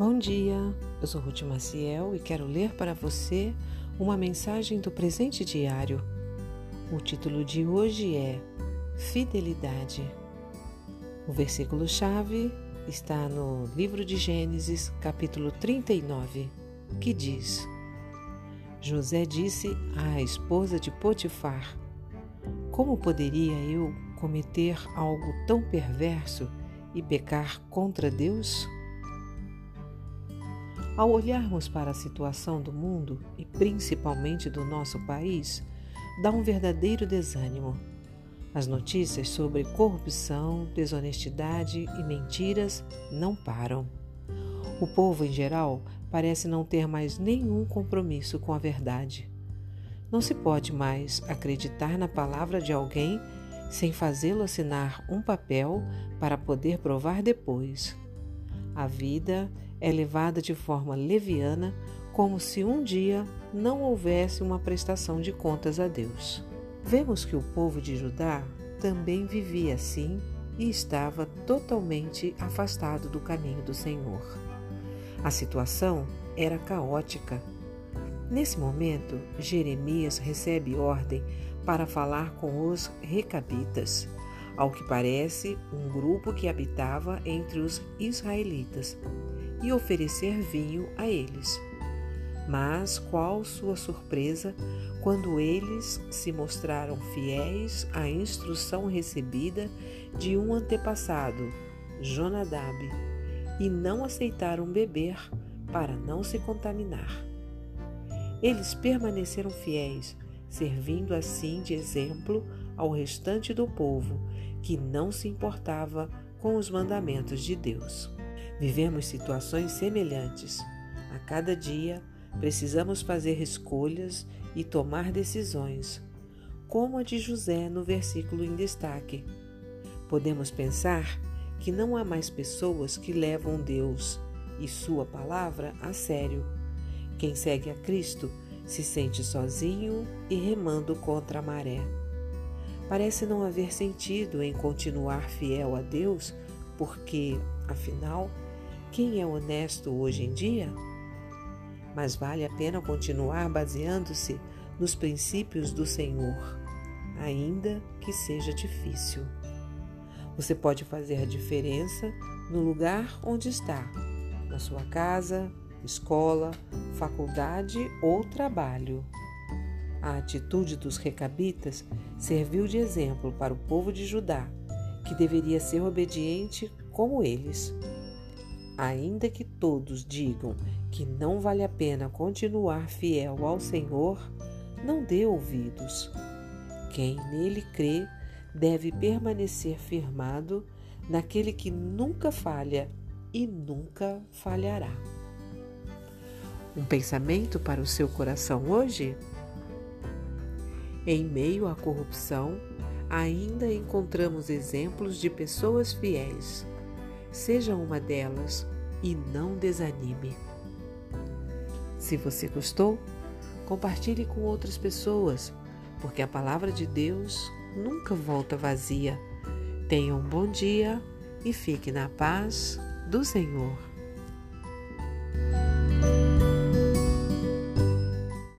Bom dia, eu sou Ruth Maciel e quero ler para você uma mensagem do presente diário. O título de hoje é Fidelidade. O versículo-chave está no livro de Gênesis, capítulo 39, que diz: José disse à esposa de Potifar: Como poderia eu cometer algo tão perverso e pecar contra Deus? Ao olharmos para a situação do mundo e principalmente do nosso país, dá um verdadeiro desânimo. As notícias sobre corrupção, desonestidade e mentiras não param. O povo em geral parece não ter mais nenhum compromisso com a verdade. Não se pode mais acreditar na palavra de alguém sem fazê-lo assinar um papel para poder provar depois. A vida é levada de forma leviana, como se um dia não houvesse uma prestação de contas a Deus. Vemos que o povo de Judá também vivia assim e estava totalmente afastado do caminho do Senhor. A situação era caótica. Nesse momento, Jeremias recebe ordem para falar com os recabitas, ao que parece um grupo que habitava entre os israelitas, e oferecer vinho a eles. Mas qual sua surpresa quando eles se mostraram fiéis à instrução recebida de um antepassado, Jonadab, e não aceitaram beber para não se contaminar. Eles permaneceram fiéis, servindo assim de exemplo ao restante do povo que não se importava com os mandamentos de Deus. Vivemos situações semelhantes. A cada dia precisamos fazer escolhas e tomar decisões, como a de José no versículo em destaque. Podemos pensar que não há mais pessoas que levam Deus e Sua palavra a sério. Quem segue a Cristo se sente sozinho e remando contra a maré. Parece não haver sentido em continuar fiel a Deus, porque, afinal, quem é honesto hoje em dia? Mas vale a pena continuar baseando-se nos princípios do Senhor, ainda que seja difícil. Você pode fazer a diferença no lugar onde está, na sua casa, escola, faculdade ou trabalho. A atitude dos recabitas serviu de exemplo para o povo de Judá, que deveria ser obediente como eles. Ainda que todos digam que não vale a pena continuar fiel ao Senhor, não dê ouvidos. Quem nele crê deve permanecer firmado naquele que nunca falha e nunca falhará. Um pensamento para o seu coração hoje? Em meio à corrupção, ainda encontramos exemplos de pessoas fiéis Seja uma delas e não desanime. Se você gostou, compartilhe com outras pessoas, porque a palavra de Deus nunca volta vazia. Tenha um bom dia e fique na paz do Senhor.